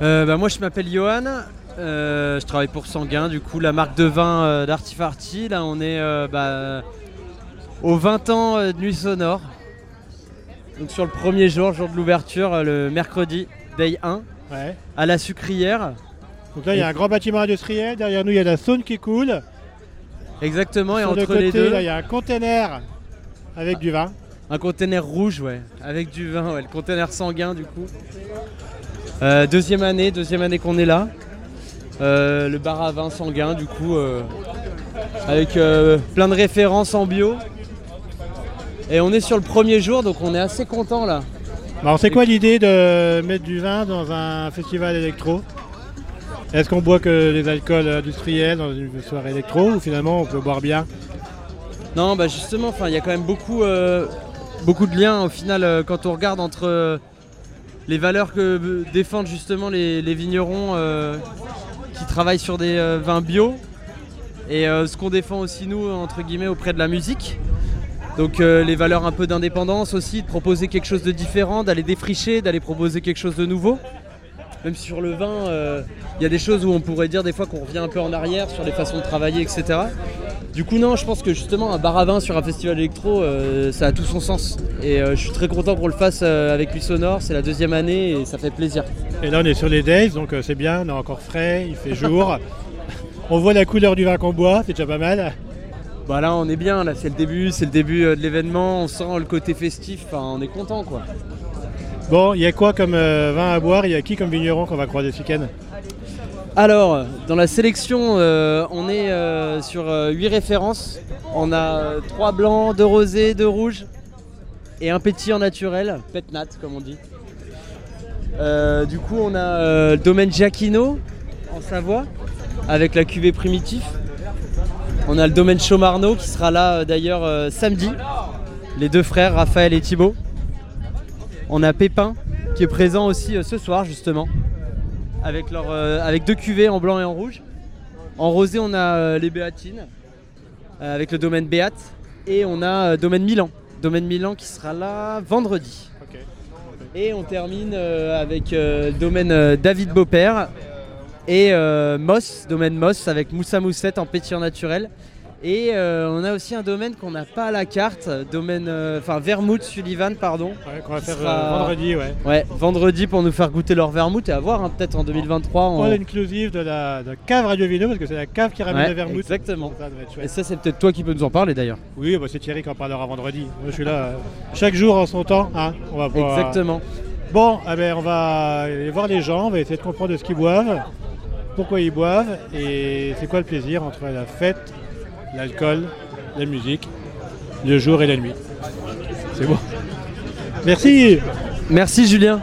Euh, bah, moi je m'appelle Johan, euh, je travaille pour Sanguin, du coup la marque de vin euh, d'Artifarty. Là on est bah, aux 20 ans de Nuit Sonore. Donc sur le premier jour, jour de l'ouverture, le mercredi, day 1, Ouais. à la sucrière. Donc là, il y a un grand bâtiment industriel. Derrière nous, il y a la Saône qui coule. Exactement, et le entre côté, les deux, là, il y a un container avec du vin. un container rouge, ouais, avec du vin, ouais, le container sanguin du coup. Euh, deuxième année, deuxième année qu'on est là. Euh, le bar à vin sanguin du coup, euh, avec plein de références en bio. Et on est sur le premier jour, donc on est assez content là. Alors, c'est quoi l'idée de mettre du vin dans un festival électro? Est-ce qu'on boit que des alcools industriels dans une soirée électro ou finalement on peut boire bien? Non, bah justement, il y a quand même beaucoup, euh, beaucoup de liens au final quand on regarde entre les valeurs que défendent justement les, vignerons euh, qui travaillent sur des euh, vins bio et euh, ce qu'on défend aussi nous entre guillemets auprès de la musique. Donc les valeurs un peu d'indépendance aussi, de proposer quelque chose de différent, d'aller défricher, d'aller proposer quelque chose de nouveau. Même sur le vin, euh, il y a des choses où on pourrait dire des fois qu'on revient un peu en arrière sur les façons de travailler, etc. Du coup, non, je pense que justement, un bar à vin sur un festival électro, euh, ça a tout son sens. Et euh, je suis très content qu'on le fasse avec lui Sonore. C'est la deuxième année et ça fait plaisir. Et là, on est sur les days, donc c'est bien, on est encore frais, il fait jour. on voit la couleur du vin qu'on boit, c'est déjà pas mal. Bah là, on est bien. Là, c'est le début, c'est le début de l'événement. On sent le côté festif. Enfin, on est content, quoi. Bon, il y a quoi comme euh, vin à boire? Il y a qui comme vigneron qu'on va croiser ce week-end? Alors, dans la sélection, euh, on est euh, sur 8 références. On a 3 blancs, 2 rosés, 2 rouges et un petit en naturel, pet nat comme on dit. Du coup, on a le domaine Giacchino en Savoie avec la cuvée primitif. On a le domaine Chaumarneau qui sera là d'ailleurs samedi. Les deux frères, Raphaël et Thibaut. On a Pépin qui est présent aussi euh, ce soir justement avec, leur, euh, avec deux cuvées en blanc et en rouge. En rosé, on a euh, les Béatines avec le domaine Béat et on a domaine Milan. Domaine Milan qui sera là vendredi. Et on termine avec le domaine David Beaupère et Moss, domaine Moss avec Moussa Moussette en pétillant naturel. Et euh, on a aussi un domaine qu'on n'a pas à la carte, domaine, euh, enfin Vermouth Sullivan, pardon. Ouais, Qu'on va faire sera- euh, vendredi, ouais. Ouais, vendredi pour nous faire goûter leur vermouth et à voir hein, peut-être en 2023. on- All inclusive de la de cave Radio Vino, parce que c'est la cave qui ramène Ouais, le vermouth. exactement. Ça Et ça, c'est peut-être toi qui peux nous en parler d'ailleurs. Oui, bah, c'est Thierry qui en parlera vendredi. Moi, je suis là chaque jour en son temps. hein. On va pouvoir- Exactement. Bon, eh ben, on va aller voir les gens, on va essayer de comprendre de ce qu'ils boivent, pourquoi ils boivent et c'est quoi le plaisir entre la fête, l'alcool, la musique, le jour et la nuit. C'est bon. Merci Merci Julien.